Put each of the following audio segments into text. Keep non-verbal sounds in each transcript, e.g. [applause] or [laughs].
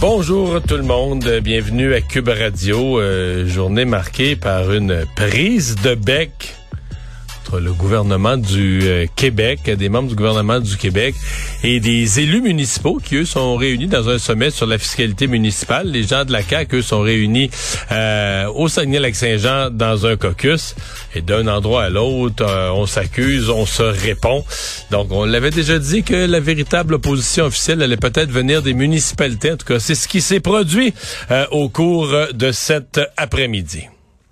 Bonjour tout le monde, bienvenue à Cube Radio, euh, journée marquée par une prise de bec le gouvernement du euh, Québec, des membres du gouvernement du Québec et des élus municipaux qui, eux, sont réunis dans un sommet sur la fiscalité municipale. Les gens de la CAQ, eux, sont réunis euh, au Saguenay-Lac-Saint-Jean dans un caucus. Et d'un endroit à l'autre, euh, on s'accuse, on se répond. Donc, on l'avait déjà dit que la véritable opposition officielle allait peut-être venir des municipalités. En tout cas, c'est ce qui s'est produit au cours de cet après-midi.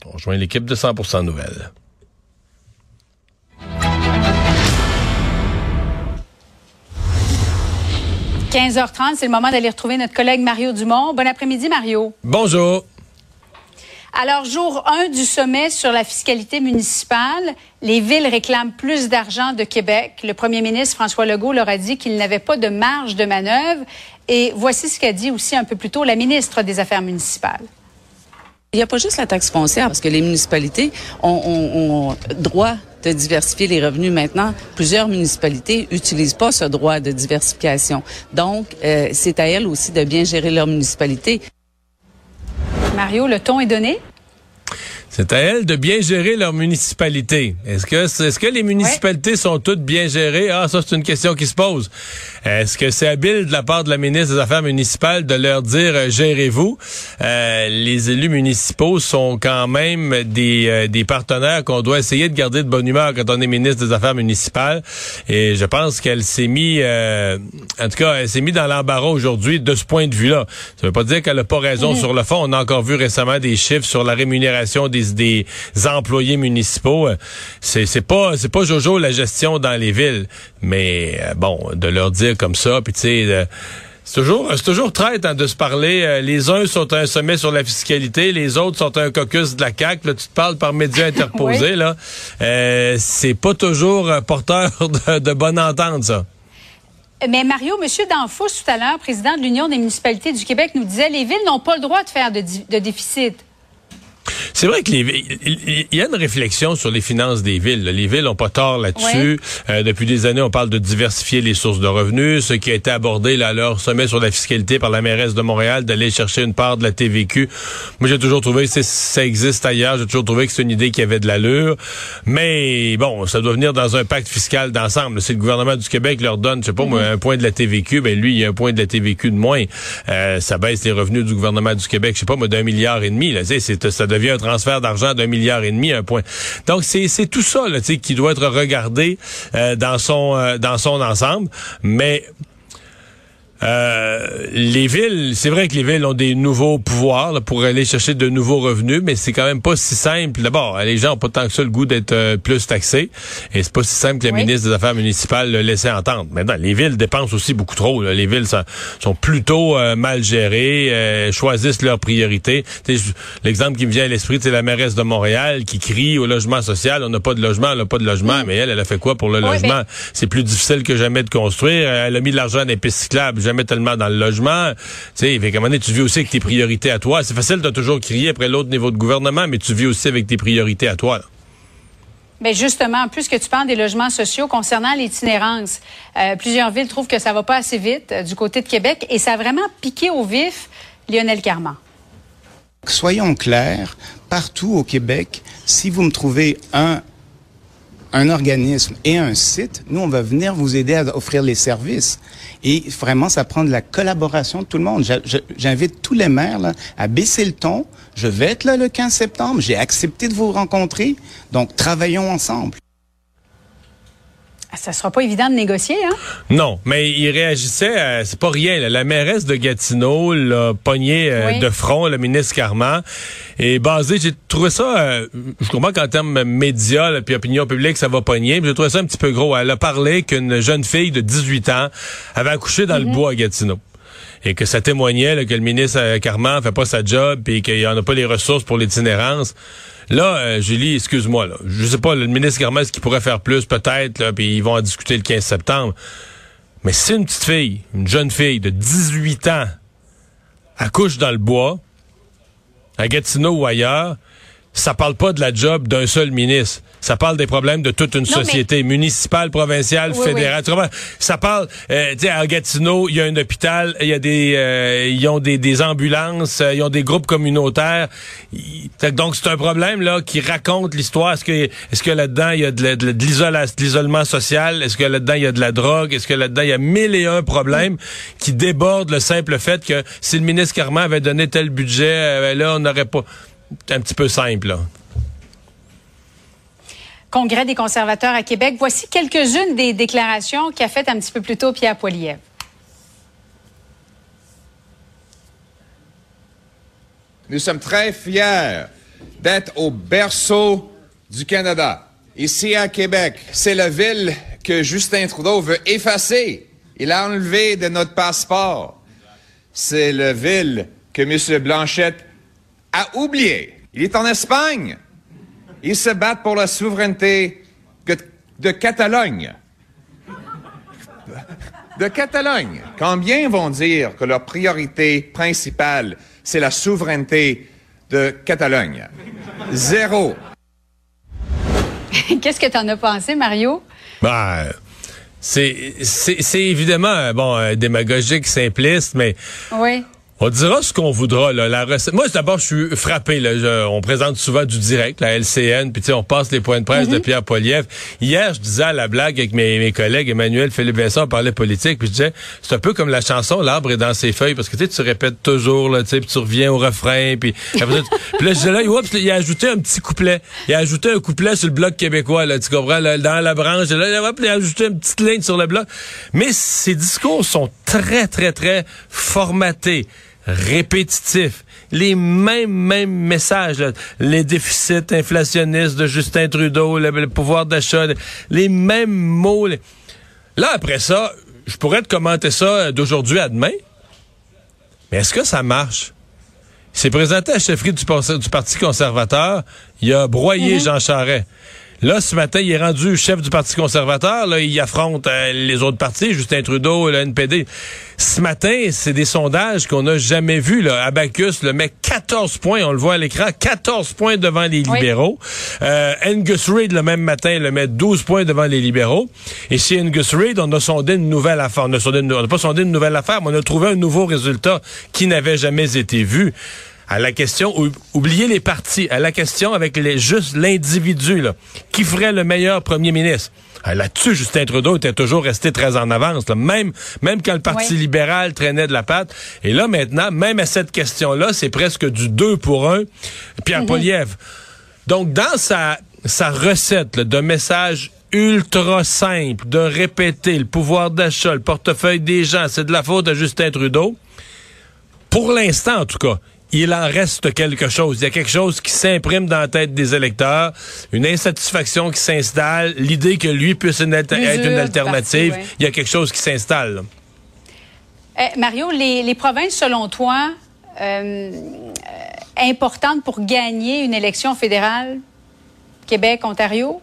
On rejoint l'équipe de 100% Nouvelles. 15h30, c'est le moment d'aller retrouver notre collègue Mario Dumont. Bon après-midi, Mario. Bonjour. Alors, jour 1 du sommet sur la fiscalité municipale, les villes réclament plus d'argent de Québec. Le premier ministre François Legault leur a dit qu'il n'avait pas de marge de manœuvre. Et voici ce qu'a dit aussi un peu plus tôt la ministre des Affaires municipales. Il n'y a pas juste la taxe foncière, parce que les municipalités ont, droit de diversifier les revenus maintenant. Plusieurs municipalités n'utilisent pas ce droit de diversification. Donc, euh, c'est à elles aussi de bien gérer leur municipalité. Mario, le ton est donné? C'est à elles de bien gérer leur municipalité. Est-ce que, est-ce que les municipalités sont toutes bien gérées? Ah, ça, c'est une question qui se pose. Est-ce que c'est habile de la part de la ministre des Affaires municipales de leur dire euh, gérez-vous? Euh, les élus municipaux sont quand même des, euh, des partenaires qu'on doit essayer de garder de bonne humeur quand on est ministre des Affaires municipales. Et je pense qu'elle s'est mis, en tout cas, elle s'est mis dans l'embarras aujourd'hui de ce point de vue-là. Ça veut pas dire qu'elle a pas raison sur le fond. On a encore vu récemment des chiffres sur la rémunération des des, employés municipaux. Euh, c'est c'est pas c'est pas Jojo la gestion dans les villes, mais euh, bon de leur dire comme ça, puis tu sais. c'est toujours, c'est toujours traite hein, de se parler. Euh, les uns sont à un sommet sur la fiscalité, les autres sont à un caucus de la CAQ. Là, tu te parles par médias [laughs] interposés. là, c'est pas toujours porteur [laughs] de, de bonne entente, ça. Mais Mario, M. Danfous, tout à l'heure, président de l'Union des municipalités du Québec, nous disait les villes n'ont pas le droit de faire de, de déficit. C'est vrai que il y a une réflexion sur les finances des villes. Les villes n'ont pas tort là-dessus. Euh, depuis des années, on parle de diversifier les sources de revenus, ce qui a été abordé là, à leur sommet sur la fiscalité par la mairesse de Montréal, d'aller chercher une part de la TVQ. Moi, j'ai toujours trouvé que ça existe ailleurs. J'ai toujours trouvé que c'est une idée qui avait de l'allure. Mais bon, ça doit venir dans un pacte fiscal d'ensemble. Si le gouvernement du Québec leur donne, je sais pas moi, mm-hmm. un point de la TVQ, ben lui, il y a un point de la TVQ de moins. Euh, ça baisse les revenus du gouvernement du Québec, je sais pas moi, d'un milliard et demi. Là, c'est, ça devient un transfert d'argent d'un milliard et demi, un point. Donc c'est c'est tout ça là, qui doit être regardé euh, dans son euh, dans son ensemble, mais euh, les villes, c'est vrai que les villes ont des nouveaux pouvoirs pour aller chercher de nouveaux revenus, mais c'est quand même pas si simple. D'abord, les gens ont pas tant que ça le goût d'être euh, plus taxés, et c'est pas si simple que la ministre des Affaires municipales le laissait entendre. Maintenant, les villes dépensent aussi beaucoup trop. Les villes sont, plutôt euh, mal gérées, choisissent leurs priorités. L'exemple qui me vient à l'esprit, c'est la mairesse de Montréal qui crie au logement social, on n'a pas de logement, on n'a pas de logement, mais elle, elle a fait quoi pour le logement? C'est plus difficile que jamais de construire. Elle a mis de l'argent dans les pistes cyclables jamais tellement dans le logement. Tu sais, fait un moment donné, tu vis aussi avec tes priorités à toi. C'est facile de toujours crier après l'autre niveau de gouvernement, mais tu vis aussi avec tes priorités à toi. Mais justement, plus que tu parles des logements sociaux concernant l'itinérance, euh, plusieurs villes trouvent que ça va pas assez vite euh, du côté de Québec et ça a vraiment piqué au vif Lionel Carman. Soyons clairs, partout au Québec, si vous me trouvez un un organisme et un site, nous, on va venir vous aider à offrir les services. Et vraiment, ça prend de la collaboration de tout le monde. J'invite tous les maires à baisser le ton. Je vais être là le 15 septembre. J'ai accepté de vous rencontrer. Donc, travaillons ensemble. Ah, ça sera pas évident de négocier, hein? Non, mais il réagissait, c'est pas rien. La mairesse de Gatineau l'a pogné euh, de front, le ministre Carman. Et basé, j'ai trouvé ça, euh, je comprends qu'en termes médias, puis opinion publique, ça va pogner, mais j'ai trouvé ça un petit peu gros. Elle a parlé qu'une jeune fille de 18 ans avait accouché dans le mhm. bois à Gatineau. Et que ça témoignait que le ministre euh, Carman fait pas sa job puis qu'il en a pas les ressources pour l'itinérance. Là, euh, Julie, excuse-moi, là, je sais pas, le ministre Carman, est-ce qu'il pourrait faire plus, peut-être, puis ils vont en discuter le 15 septembre. Mais si une petite fille, une jeune fille de 18 ans, accouche dans le bois, à Gatineau ou ailleurs, ça parle pas de la job d'un seul ministre. Ça parle des problèmes de toute une société, municipale, provinciale, fédérale. Ça parle, euh, tu sais, à Gatineau, il y a un hôpital, il y a des, euh, ils ont des, des ambulances, euh, ils ont des groupes communautaires. donc c'est un problème là qui raconte l'histoire. Est-ce que, est-ce que là-dedans il y a de, de, l'isolement social? Est-ce que là-dedans il y a de la drogue? Est-ce que là-dedans il y a mille et un problèmes qui débordent le simple fait que si le ministre Carman avait donné tel budget, ben là on n'aurait pas un petit peu simple. Là. Congrès des conservateurs à Québec. Voici quelques-unes des déclarations qu'a faites un petit peu plus tôt Pierre Poilievre. Nous sommes très fiers d'être au berceau du Canada. Ici à Québec, c'est la ville que Justin Trudeau veut effacer. Il a enlevé de notre passeport. C'est la ville que M. Blanchette a oublié. Il est en Espagne. Ils se battent pour la souveraineté de Catalogne. De Catalogne. Combien vont dire que leur priorité principale, c'est la souveraineté de Catalogne? Zéro. [laughs] Qu'est-ce que tu en as pensé, Mario? Ben, c'est, c'est, évidemment, bon, euh, démagogique, simpliste, mais. Oui. On dira ce qu'on voudra. Là. La recette... Moi, d'abord, je suis frappé. Là. on présente souvent du direct, la LCN, puis on passe les points de presse de mhm. Pierre Poliev. Hier, je disais à la blague avec mes, mes collègues, Emmanuel, Philippe Vincent, on parlait politique, puis je disais, c'est un peu comme la chanson L'arbre est dans ses feuilles, parce que tu répètes toujours, là, puis tu reviens au refrain, puis [laughs] puis là, je disais là, oups, il a ajouté un petit couplet. Il a ajouté un couplet sur le bloc québécois, là, tu comprends, là, dans la branche. Là, il a ajouté une petite ligne sur le bloc. Mais ces discours sont très, très, très formatés répétitif. Les mêmes, mêmes messages. Les déficits inflationnistes de Justin Trudeau, le, pouvoir d'achat, les mêmes mots. Là, après ça, je pourrais te commenter ça d'aujourd'hui à demain. Mais est-ce que ça marche? Il s'est présenté à la chefferie du, Parti conservateur. Il a broyé mm-hmm. Jean Charest. Là, ce matin, il est rendu chef du Parti conservateur. Là, il affronte euh, les autres partis, Justin Trudeau, le NPD. Ce matin, c'est des sondages qu'on n'a jamais vus. Là. Abacus le met 14 points, on le voit à l'écran, 14 points devant les libéraux. Euh, Angus Reid, le même matin, le met 12 points devant les libéraux. Et chez Angus Reid, on a sondé une nouvelle affaire. On n'a pas sondé une nouvelle affaire, mais on a trouvé un nouveau résultat qui n'avait jamais été vu à la question, oubliez les partis, à la question avec les, juste l'individu, qui ferait le meilleur premier ministre? Ah, là-dessus, Justin Trudeau était toujours resté très en avance, même, même quand le Parti libéral traînait de la patte. Et là, maintenant, même à cette question-là, c'est presque du 2 pour 1. Pierre mm Donc, dans sa, sa recette de message ultra simple, de répéter le pouvoir d'achat, le portefeuille des gens, c'est de la faute à Justin Trudeau, pour l'instant, en tout cas, il en reste quelque chose. Il y a quelque chose qui s'imprime dans la tête des électeurs, une insatisfaction qui s'installe, l'idée que lui puisse être une alternative. Il y a quelque chose qui s'installe. Eh, Mario, les, provinces, selon toi, euh, importantes pour gagner une élection fédérale, Québec, Ontario?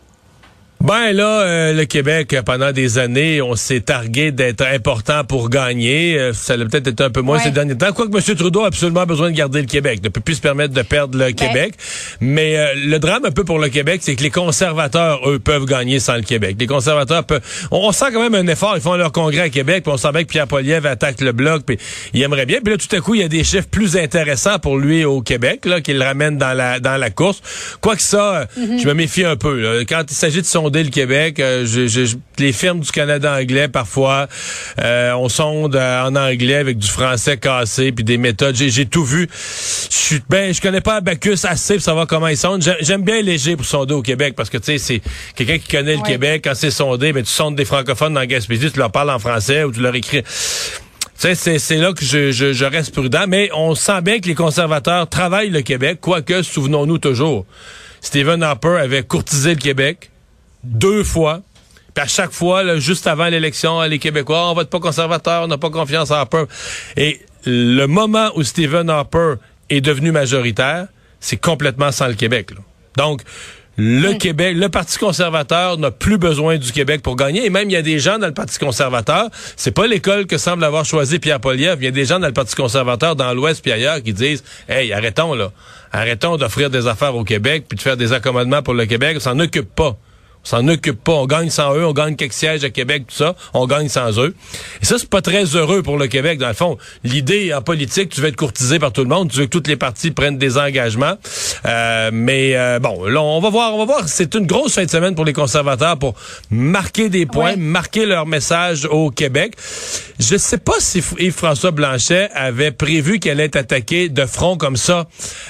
Ben là, euh, le Québec, pendant des années, on s'est targué d'être important pour gagner. Euh, ça a peut-être été un peu moins ces derniers temps. Quoique M. Trudeau a absolument besoin de garder le Québec, ne peut plus se permettre de perdre le ben. Québec. Mais euh, le drame un peu pour le Québec, c'est que les conservateurs, eux, peuvent gagner sans le Québec. Les conservateurs peuvent... On, sent quand même un effort. Ils font leur congrès à Québec, puis on sent bien que Pierre Poliev attaque le bloc, puis il aimerait bien. Puis là, tout à coup, il y a des chiffres plus intéressants pour lui au Québec, là, qu'il ramène dans la dans la course. Quoique ça, mm-hmm. je me méfie un peu. Quand il s'agit de le Québec. Euh, les firmes du Canada anglais, parfois, euh, on sonde euh, en anglais avec du français cassé puis des méthodes. J'ai tout vu. Je suis ben, je connais pas Abacus assez pour savoir comment ils sondent. J'aime bien léger pour sonder au Québec parce que tu sais, c'est quelqu'un qui connaît le Québec. Quand c'est sondé, ben tu sondes des francophones dans Gaspésie, tu leur parles en français ou tu leur écris. C'est là que je, je, reste prudent, mais on sent bien que les conservateurs travaillent le Québec, quoique, souvenons-nous toujours, Stephen Harper avait courtisé le Québec, deux fois. Puis à chaque fois, juste avant l'élection, les Québécois, on vote pas conservateur, on n'a pas confiance en Harper. Et le moment où Stephen Harper est devenu majoritaire, c'est complètement sans le Québec. Donc, le Québec, le Parti conservateur n'a plus besoin du Québec pour gagner. Et même, il y a des gens dans le Parti conservateur, c'est pas l'école que semble avoir choisi Pierre Poliev. Il y a des gens dans le Parti conservateur, dans l'Ouest puis ailleurs, qui disent, hey, arrêtons là. Arrêtons d'offrir des affaires au Québec puis de faire des accommodements pour le Québec. On s'en occupe pas s'en occupe pas. On gagne sans eux, on gagne quelques sièges à Québec, tout ça. On gagne sans eux. Et ça, c'est pas très heureux pour le Québec. Dans le fond, l'idée en politique, tu veux être courtisé par tout le monde, tu veux que toutes les parties prennent des engagements. Euh, mais euh, bon, là, on va voir, on va voir. C'est une grosse fin de semaine pour les conservateurs pour marquer des points, marquer leur message au Québec. Je sais pas si Yves-François Blanchet avait prévu qu'elle allait être attaquée de front comme ça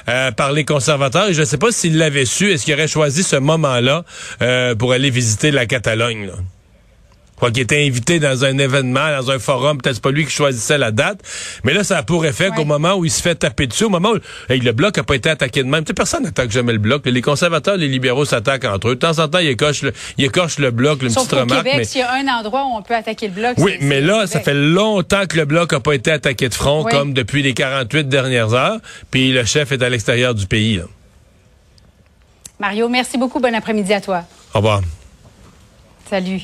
euh, par les conservateurs. Et je sais pas s'il l'avait su. Est-ce qu'il aurait choisi ce moment-là pour pour aller visiter la Catalogne. Là. Quoi qu'il était invité dans un événement, dans un forum, peut-être pas lui qui choisissait la date, mais là, ça a pour effet qu'au moment où il se fait taper dessus, au moment où le bloc a pas été attaqué de même, tu sais, personne n'attaque jamais le bloc. Les conservateurs, les libéraux s'attaquent entre eux. De temps en temps, ils écorchent le, ils écorchent le bloc, une Sauf petite remarque. Québec, s'il y a un endroit où on peut attaquer le bloc, Oui, mais là, ça fait longtemps que le bloc a pas été attaqué de front, comme depuis les 48 dernières heures, puis le chef est à l'extérieur du pays. Mario, merci beaucoup. Bon après-midi à toi. Au revoir. Salut.